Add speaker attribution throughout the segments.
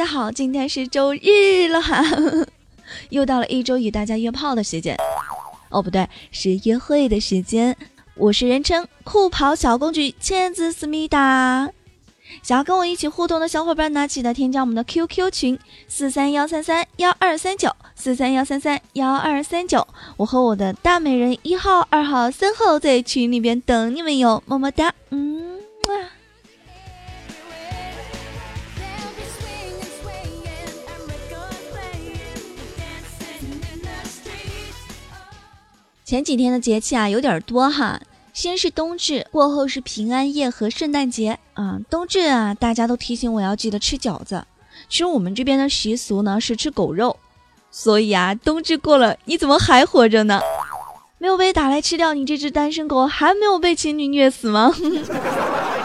Speaker 1: 大家好，今天是周日了哈，又到了一周与大家约炮的时间。哦，不对，是约会的时间。我是人称酷跑小公举千子思密达。想要跟我一起互动的小伙伴呢，记得添加我们的 QQ 群四三幺三三幺二三九四三幺三三幺二三九。我和我的大美人一号、二号、三号在群里边等你们哟，么么哒，嗯前几天的节气啊有点多哈，先是冬至，过后是平安夜和圣诞节啊。冬至啊，大家都提醒我要记得吃饺子。其实我们这边的习俗呢是吃狗肉，所以啊，冬至过了，你怎么还活着呢？没有被打来吃掉你这只单身狗，还没有被情侣虐死吗？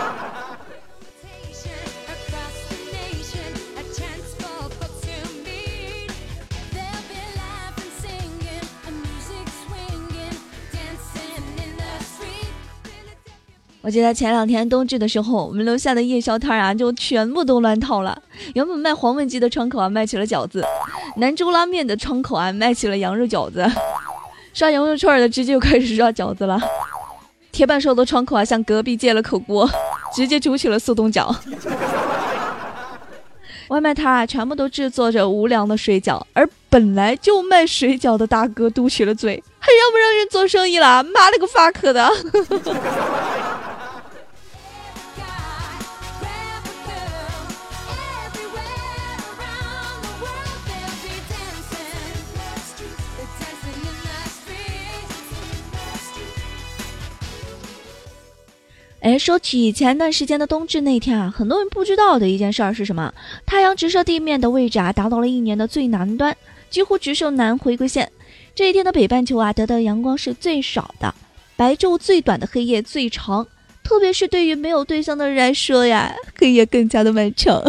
Speaker 1: 我记得前两天冬至的时候，我们楼下的夜宵摊啊，就全部都乱套了。原本卖黄焖鸡的窗口啊，卖起了饺子；兰州拉面的窗口啊，卖起了羊肉饺子；刷羊肉串的直接就开始刷饺子了；铁板烧的窗口啊，向隔壁借了口锅，直接煮起了速冻饺；外卖摊啊，全部都制作着无良的水饺，而本来就卖水饺的大哥嘟起了嘴，还让不让人做生意了？妈了个 fuck 的！哎，说起前段时间的冬至那天啊，很多人不知道的一件事儿是什么？太阳直射地面的位置啊，达到了一年的最南端，几乎直射南回归线。这一天的北半球啊，得到阳光是最少的，白昼最短的黑夜最长，特别是对于没有对象的人来说呀，黑夜更加的漫长。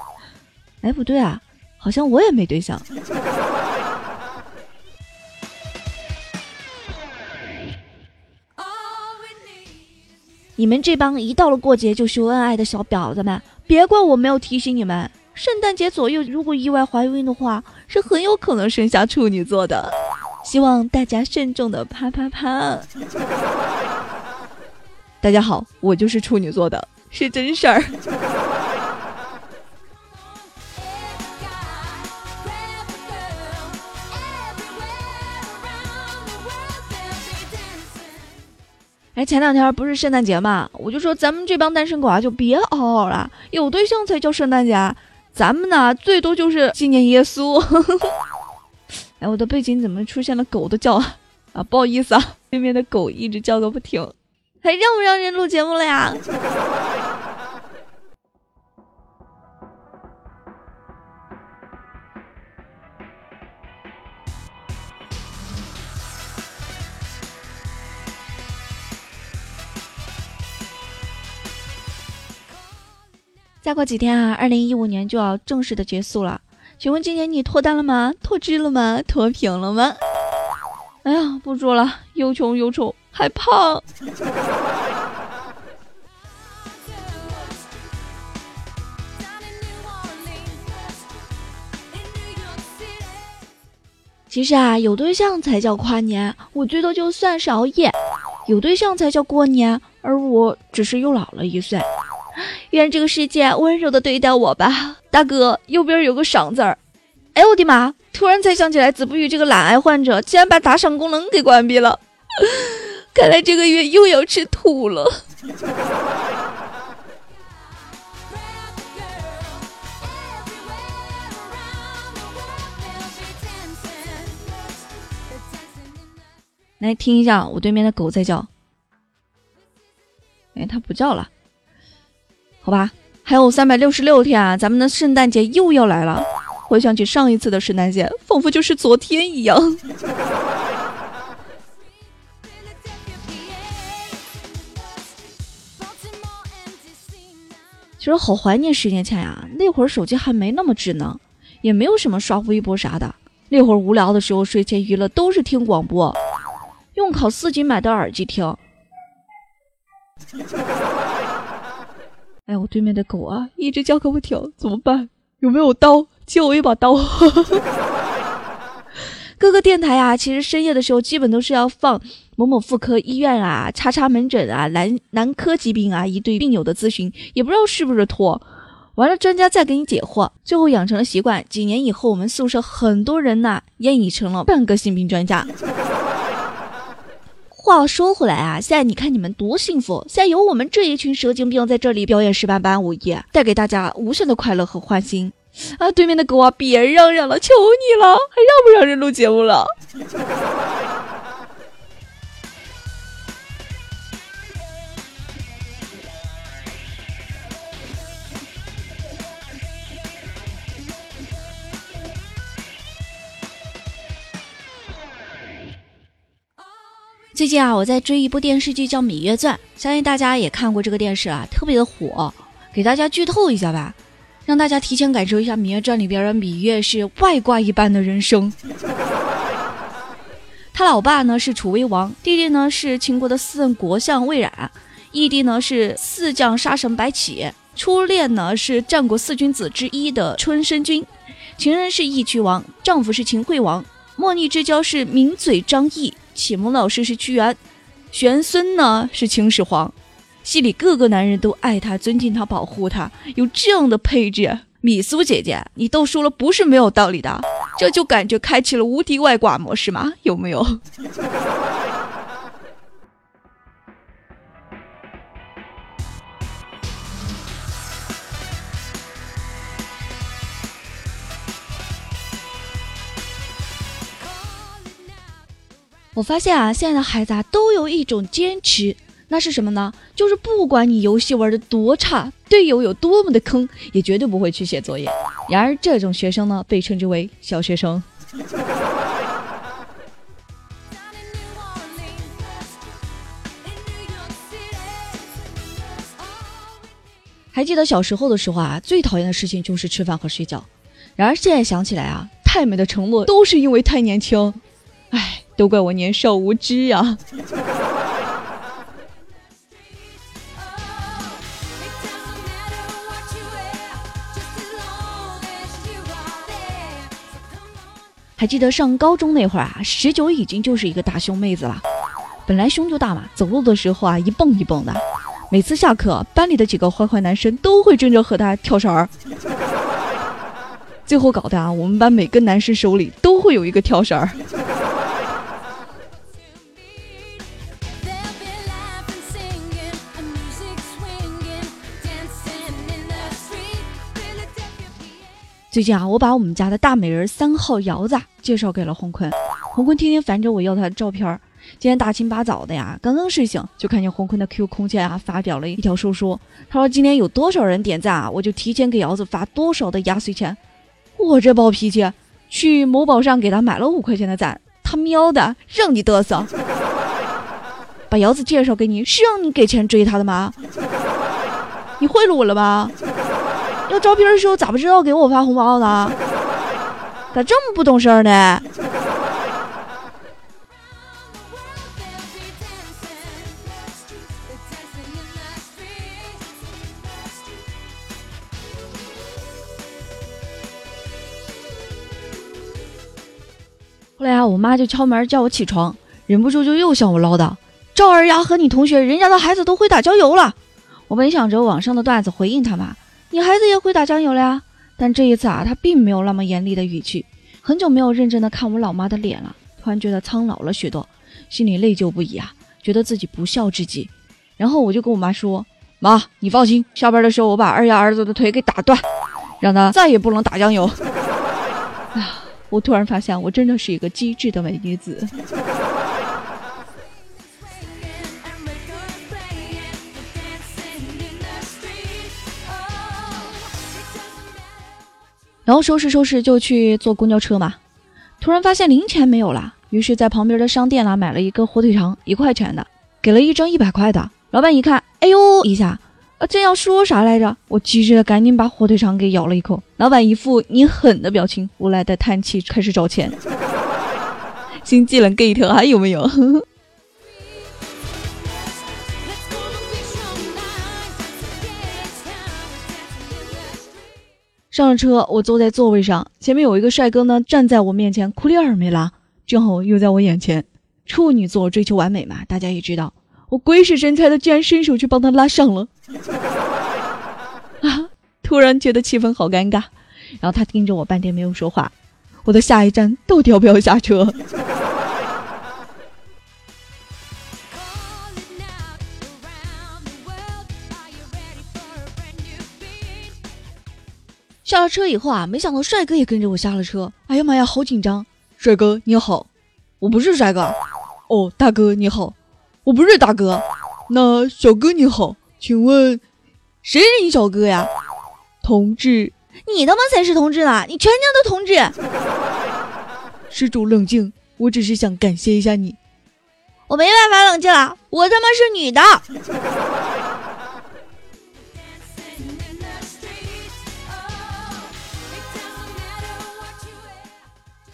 Speaker 1: 哎，不对啊，好像我也没对象。你们这帮一到了过节就秀恩爱的小婊子们，别怪我没有提醒你们，圣诞节左右如果意外怀孕的话，是很有可能生下处女座的，希望大家慎重的啪啪啪。大家好，我就是处女座的，是真事儿。哎，前两天不是圣诞节嘛，我就说咱们这帮单身狗啊，就别嗷嗷了，有对象才叫圣诞节。咱们呢，最多就是纪念耶稣。哎，我的背景怎么出现了狗的叫啊？啊，不好意思啊，对面的狗一直叫个不停，还让不让人录节目了呀？再过几天啊，二零一五年就要正式的结束了。请问今年你脱单了吗？脱脂了吗？脱贫了吗？哎呀，不说了，又穷又丑还胖。其实啊，有对象才叫跨年，我最多就算是熬夜；有对象才叫过年，而我只是又老了一岁。愿这个世界温柔的对待我吧，大哥，右边有个赏字儿。哎呦我的妈！突然才想起来，子不语这个懒癌患者竟然把打赏功能给关闭了，看来这个月又要吃土了。来听一下，我对面的狗在叫。哎，它不叫了。好吧，还有三百六十六天啊，咱们的圣诞节又要来了。回想起上一次的圣诞节，仿佛就是昨天一样。其实好怀念十年前呀，那会儿手机还没那么智能，也没有什么刷微博啥的。那会儿无聊的时候，睡前娱乐都是听广播，用考四级买的耳机听。哎，我对面的狗啊，一直叫个不停，怎么办？有没有刀？借我一把刀。各个电台啊，其实深夜的时候基本都是要放某某妇科医院啊、叉叉门诊啊、男男科疾病啊一对病友的咨询，也不知道是不是托。完了，专家再给你解惑，最后养成了习惯。几年以后，我们宿舍很多人呐，也已成了半个性病专家。话说回来啊，现在你看你们多幸福，现在有我们这一群蛇精病在这里表演十八般武艺，带给大家无限的快乐和欢心。啊，对面的狗啊，别嚷嚷了，求你了，还让不让人录节目了？最近啊，我在追一部电视剧叫《芈月传》，相信大家也看过这个电视啊，特别的火。给大家剧透一下吧，让大家提前感受一下《芈月传》里边的芈月是外挂一般的人生。他老爸呢是楚威王，弟弟呢是秦国的四任国相魏冉，义弟呢是四将杀神白起，初恋呢是战国四君子之一的春申君，情人是义渠王，丈夫是秦惠王，莫逆之交是名嘴张毅。启蒙老师是屈原，玄孙呢是秦始皇，戏里各个男人都爱他、尊敬他、保护他，有这样的配置，米苏姐姐，你都说了不是没有道理的，这就感觉开启了无敌外挂模式吗？有没有？我发现啊，现在的孩子啊都有一种坚持，那是什么呢？就是不管你游戏玩的多差，队友有多么的坑，也绝对不会去写作业。然而，这种学生呢，被称之为小学生。还记得小时候的时候啊，最讨厌的事情就是吃饭和睡觉。然而现在想起来啊，太美的承诺都是因为太年轻。都怪我年少无知呀！还记得上高中那会儿啊，十九已经就是一个大胸妹子了。本来胸就大嘛，走路的时候啊一蹦一蹦的。每次下课，班里的几个坏坏男生都会争着和她跳绳儿。最后搞的啊，我们班每个男生手里都会有一个跳绳儿。最近啊，我把我们家的大美人三号瑶子介绍给了洪坤，洪坤天天烦着我要他的照片儿。今天大清八早的呀，刚刚睡醒就看见洪坤的 QQ 空间啊发表了一条说说，他说今天有多少人点赞啊，我就提前给瑶子发多少的压岁钱。我这暴脾气，去某宝上给他买了五块钱的赞，他喵的让你嘚瑟！把瑶子介绍给你是让你给钱追他的吗？你贿赂我了吧？那照片的时候咋不知道给我发红包呢？咋这么不懂事儿呢？后来啊，我妈就敲门叫我起床，忍不住就又向我唠叨：“赵二丫和你同学人家的孩子都会打酱油了。”我本想着网上的段子回应他嘛。你孩子也会打酱油了呀？但这一次啊，他并没有那么严厉的语气。很久没有认真的看我老妈的脸了，突然觉得苍老了许多，心里内疚不已啊，觉得自己不孝之极。然后我就跟我妈说：“妈，你放心，下班的时候我把二丫儿子的腿给打断，让他再也不能打酱油。” 啊，我突然发现我真的是一个机智的美女子。然后收拾收拾就去坐公交车嘛，突然发现零钱没有了，于是在旁边的商店啦买了一个火腿肠，一块钱的，给了一张一百块的。老板一看，哎呦一下，啊这要说啥来着？我急着赶紧把火腿肠给咬了一口。老板一副你狠的表情，无奈的叹气，开始找钱。新技能 get 还有没有？上了车，我坐在座位上，前面有一个帅哥呢，站在我面前，裤链儿没拉，正好又在我眼前。处女座追求完美嘛，大家也知道。我鬼使神差的，竟然伸手去帮他拉上了。啊！突然觉得气氛好尴尬，然后他盯着我半天没有说话。我的下一站到底要不要下车？下了车以后啊，没想到帅哥也跟着我下了车。哎呀妈呀，好紧张！帅哥你好，我不是帅哥。哦，大哥你好，我不是大哥。那小哥你好，请问谁是你小哥呀？同志，你他妈才是同志呢！你全家都同志。施主冷静，我只是想感谢一下你。我没办法冷静了，我他妈是女的。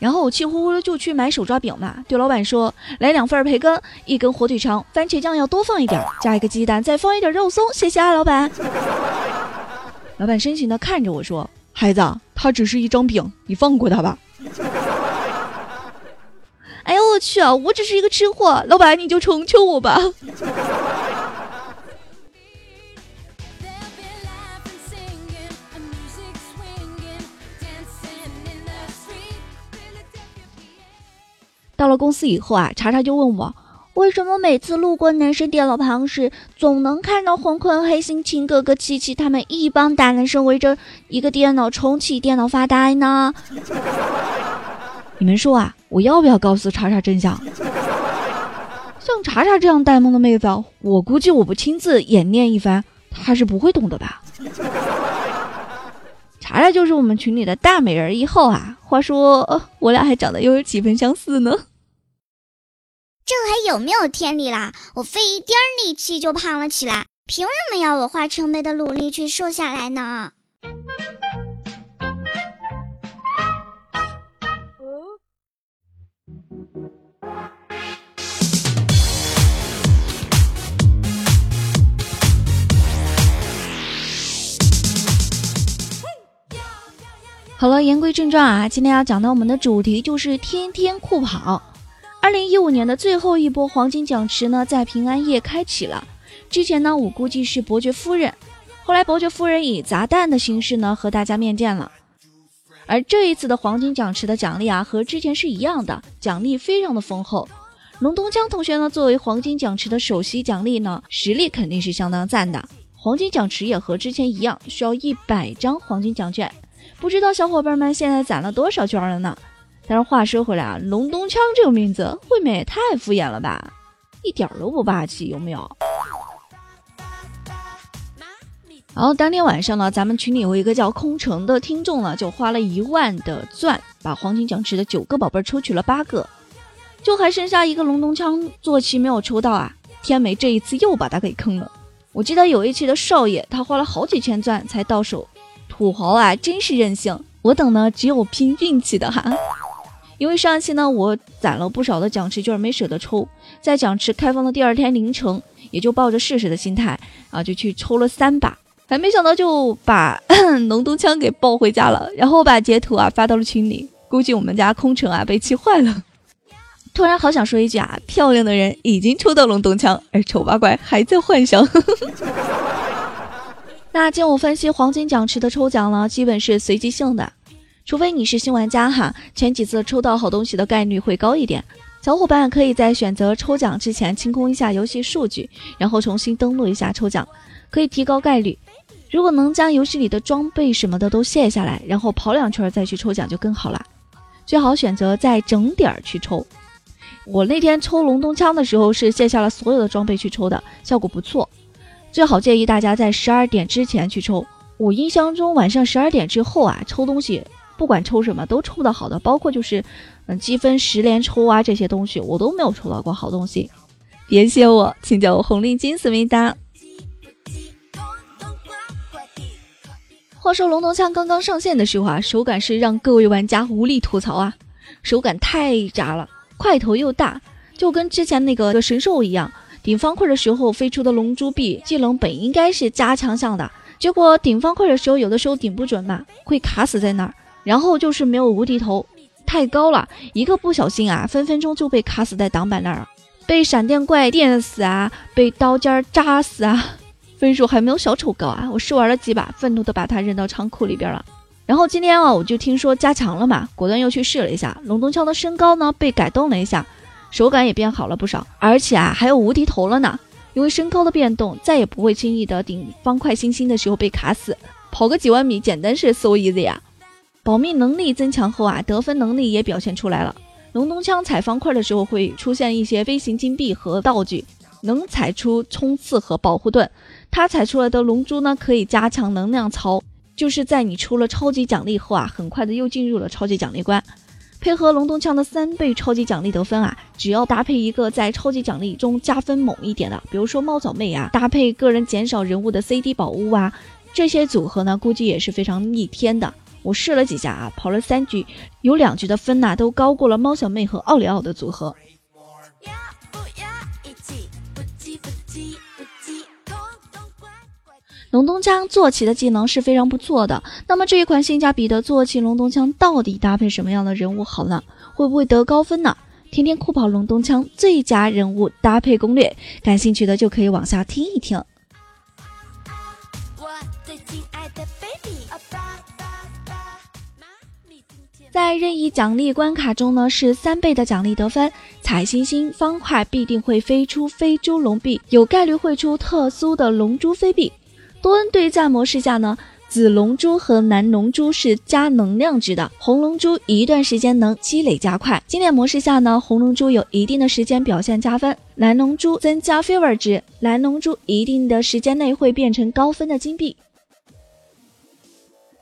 Speaker 1: 然后我气呼呼的就去买手抓饼嘛，对老板说来两份培根，一根火腿肠，番茄酱要多放一点，加一个鸡蛋，再放一点肉松，谢谢啊，老板。老板深情的看着我说：“孩子，它只是一张饼，你放过他吧。”哎呦我去啊，我只是一个吃货，老板你就成全我吧。到了公司以后啊，查查就问我，为什么每次路过男生电脑旁时，总能看到红坤、黑心、情哥哥、七七他们一帮大男生围着一个电脑重启电脑发呆呢？你们说啊，我要不要告诉查查真相？像查查这样呆萌的妹子，我估计我不亲自演练一番，她是不会懂的吧？查查就是我们群里的大美人一号啊！话说，我俩还长得又有几分相似呢？
Speaker 2: 这还有没有天理啦？我费一点力气就胖了起来，凭什么要我花成倍的努力去瘦下来呢？
Speaker 1: 好了，言归正传啊，今天要讲到我们的主题就是天天酷跑。二零一五年的最后一波黄金奖池呢，在平安夜开启了。之前呢，我估计是伯爵夫人，后来伯爵夫人以砸蛋的形式呢，和大家面见了。而这一次的黄金奖池的奖励啊，和之前是一样的，奖励非常的丰厚。龙东江同学呢，作为黄金奖池的首席奖励呢，实力肯定是相当赞的。黄金奖池也和之前一样，需要一百张黄金奖券，不知道小伙伴们现在攒了多少券了呢？但是话说回来啊，龙东枪这个名字未免也太敷衍了吧，一点都不霸气，有没有？然后当天晚上呢，咱们群里有一个叫空城的听众呢，就花了一万的钻，把黄金奖池的九个宝贝抽取了八个，就还剩下一个龙东枪坐骑没有抽到啊！天美这一次又把他给坑了。我记得有一期的少爷，他花了好几千钻才到手，土豪啊，真是任性！我等呢，只有拼运气的哈。因为上一期呢，我攒了不少的奖池券，没舍得抽，在奖池开放的第二天凌晨，也就抱着试试的心态啊，就去抽了三把，还没想到就把 龙东枪给抱回家了，然后把截图啊发到了群里，估计我们家空城啊被气坏了。突然好想说一句啊，漂亮的人已经抽到龙东枪，而丑八怪还在幻想。那经我分析，黄金奖池的抽奖呢，基本是随机性的。除非你是新玩家哈，前几次抽到好东西的概率会高一点。小伙伴可以在选择抽奖之前清空一下游戏数据，然后重新登录一下抽奖，可以提高概率。如果能将游戏里的装备什么的都卸下来，然后跑两圈再去抽奖就更好了。最好选择在整点儿去抽。我那天抽龙东枪的时候是卸下了所有的装备去抽的，效果不错。最好建议大家在十二点之前去抽。我印象中晚上十二点之后啊，抽东西。不管抽什么都抽到好的，包括就是，嗯，积分十连抽啊这些东西，我都没有抽到过好东西。别谢我，请叫我红领巾思密达。话说龙头枪刚刚上线的时候啊，手感是让各位玩家无力吐槽啊，手感太渣了，块头又大，就跟之前那个神兽一样，顶方块的时候飞出的龙珠币技能本应该是加强项的。结果顶方块的时候，有的时候顶不准嘛，会卡死在那儿。然后就是没有无敌头，太高了，一个不小心啊，分分钟就被卡死在挡板那儿了，被闪电怪电死啊，被刀尖扎死啊，分数还没有小丑高啊！我试玩了几把，愤怒的把它扔到仓库里边了。然后今天啊，我就听说加强了嘛，果断又去试了一下，龙洞枪的身高呢被改动了一下，手感也变好了不少，而且啊还有无敌头了呢。因为身高的变动，再也不会轻易的顶方块星星的时候被卡死，跑个几万米简单是 so easy 啊！保命能力增强后啊，得分能力也表现出来了。龙洞枪踩方块的时候会出现一些飞行金币和道具，能踩出冲刺和保护盾。它踩出来的龙珠呢，可以加强能量槽，就是在你出了超级奖励后啊，很快的又进入了超级奖励关。配合龙洞枪的三倍超级奖励得分啊，只要搭配一个在超级奖励中加分猛一点的，比如说猫爪妹啊，搭配个人减少人物的 CD 宝物啊，这些组合呢，估计也是非常逆天的。我试了几下啊，跑了三局，有两局的分呐都高过了猫小妹和奥利奥的组合。龙东枪坐骑的技能是非常不错的，那么这一款性价比的坐骑龙东枪到底搭配什么样的人物好呢？会不会得高分呢？天天酷跑龙东枪最佳人物搭配攻略，感兴趣的就可以往下听一听。在任意奖励关卡中呢，是三倍的奖励得分，踩星星方块必定会飞出飞珠龙币，有概率会出特殊的龙珠飞币。多恩对战模式下呢，紫龙珠和蓝龙珠是加能量值的，红龙珠一段时间能积累加快。经典模式下呢，红龙珠有一定的时间表现加分，蓝龙珠增加 favor 值，蓝龙珠一定的时间内会变成高分的金币。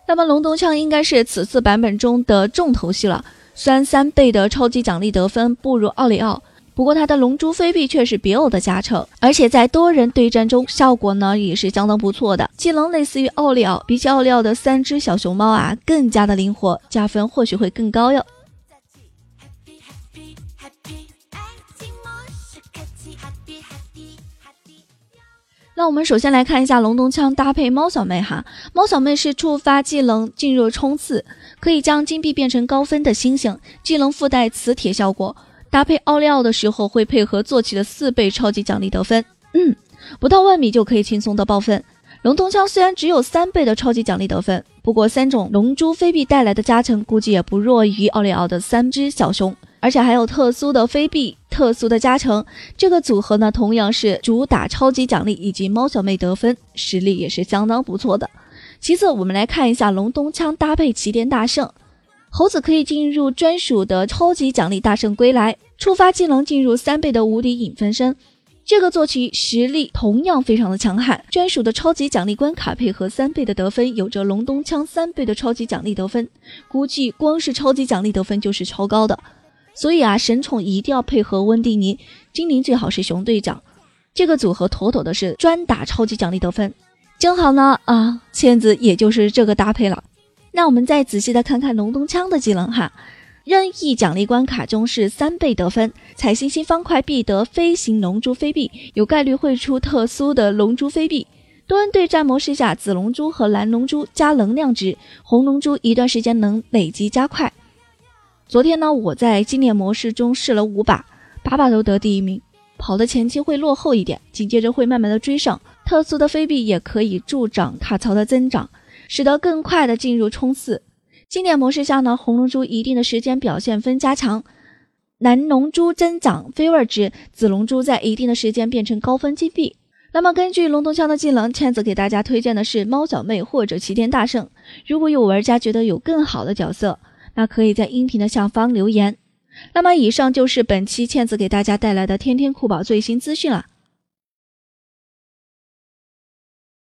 Speaker 1: 那么龙洞枪应该是此次版本中的重头戏了。虽然三倍的超级奖励得分不如奥利奥，不过它的龙珠飞币却是别有的加成，而且在多人对战中效果呢也是相当不错的。技能类似于奥利奥，比起奥利奥的三只小熊猫啊更加的灵活，加分或许会更高哟。那我们首先来看一下龙咚枪搭配猫小妹哈，猫小妹是触发技能进入冲刺，可以将金币变成高分的星星，技能附带磁铁效果，搭配奥利奥的时候会配合坐骑的四倍超级奖励得分，嗯，不到万米就可以轻松的爆分。龙洞枪虽然只有三倍的超级奖励得分，不过三种龙珠飞币带来的加成估计也不弱于奥利奥的三只小熊。而且还有特殊的飞币、特殊的加成，这个组合呢，同样是主打超级奖励以及猫小妹得分，实力也是相当不错的。其次，我们来看一下龙东枪搭配齐天大圣，猴子可以进入专属的超级奖励大圣归来，触发技能进入三倍的无敌影分身。这个坐骑实力同样非常的强悍，专属的超级奖励关卡配合三倍的得分，有着龙东枪三倍的超级奖励得分，估计光是超级奖励得分就是超高的。所以啊，神宠一定要配合温蒂尼，精灵最好是熊队长，这个组合妥妥的是专打超级奖励得分。正好呢啊，茜子也就是这个搭配了。那我们再仔细的看看龙东枪的技能哈，任意奖励关卡中是三倍得分，踩星星方块必得飞行龙珠飞币，有概率会出特殊的龙珠飞币。多人对战模式下，紫龙珠和蓝龙珠加能量值，红龙珠一段时间能累积加快。昨天呢，我在经典模式中试了五把，把把都得第一名。跑的前期会落后一点，紧接着会慢慢的追上。特殊的飞币也可以助长卡槽的增长，使得更快的进入冲刺。经典模式下呢，红龙珠一定的时间表现分加强，蓝龙珠增长 fever 值，紫龙珠在一定的时间变成高分金币。那么根据龙洞枪的技能，倩子给大家推荐的是猫小妹或者齐天大圣。如果有玩家觉得有更好的角色，那可以在音频的下方留言。那么以上就是本期倩子给大家带来的天天酷宝最新资讯了。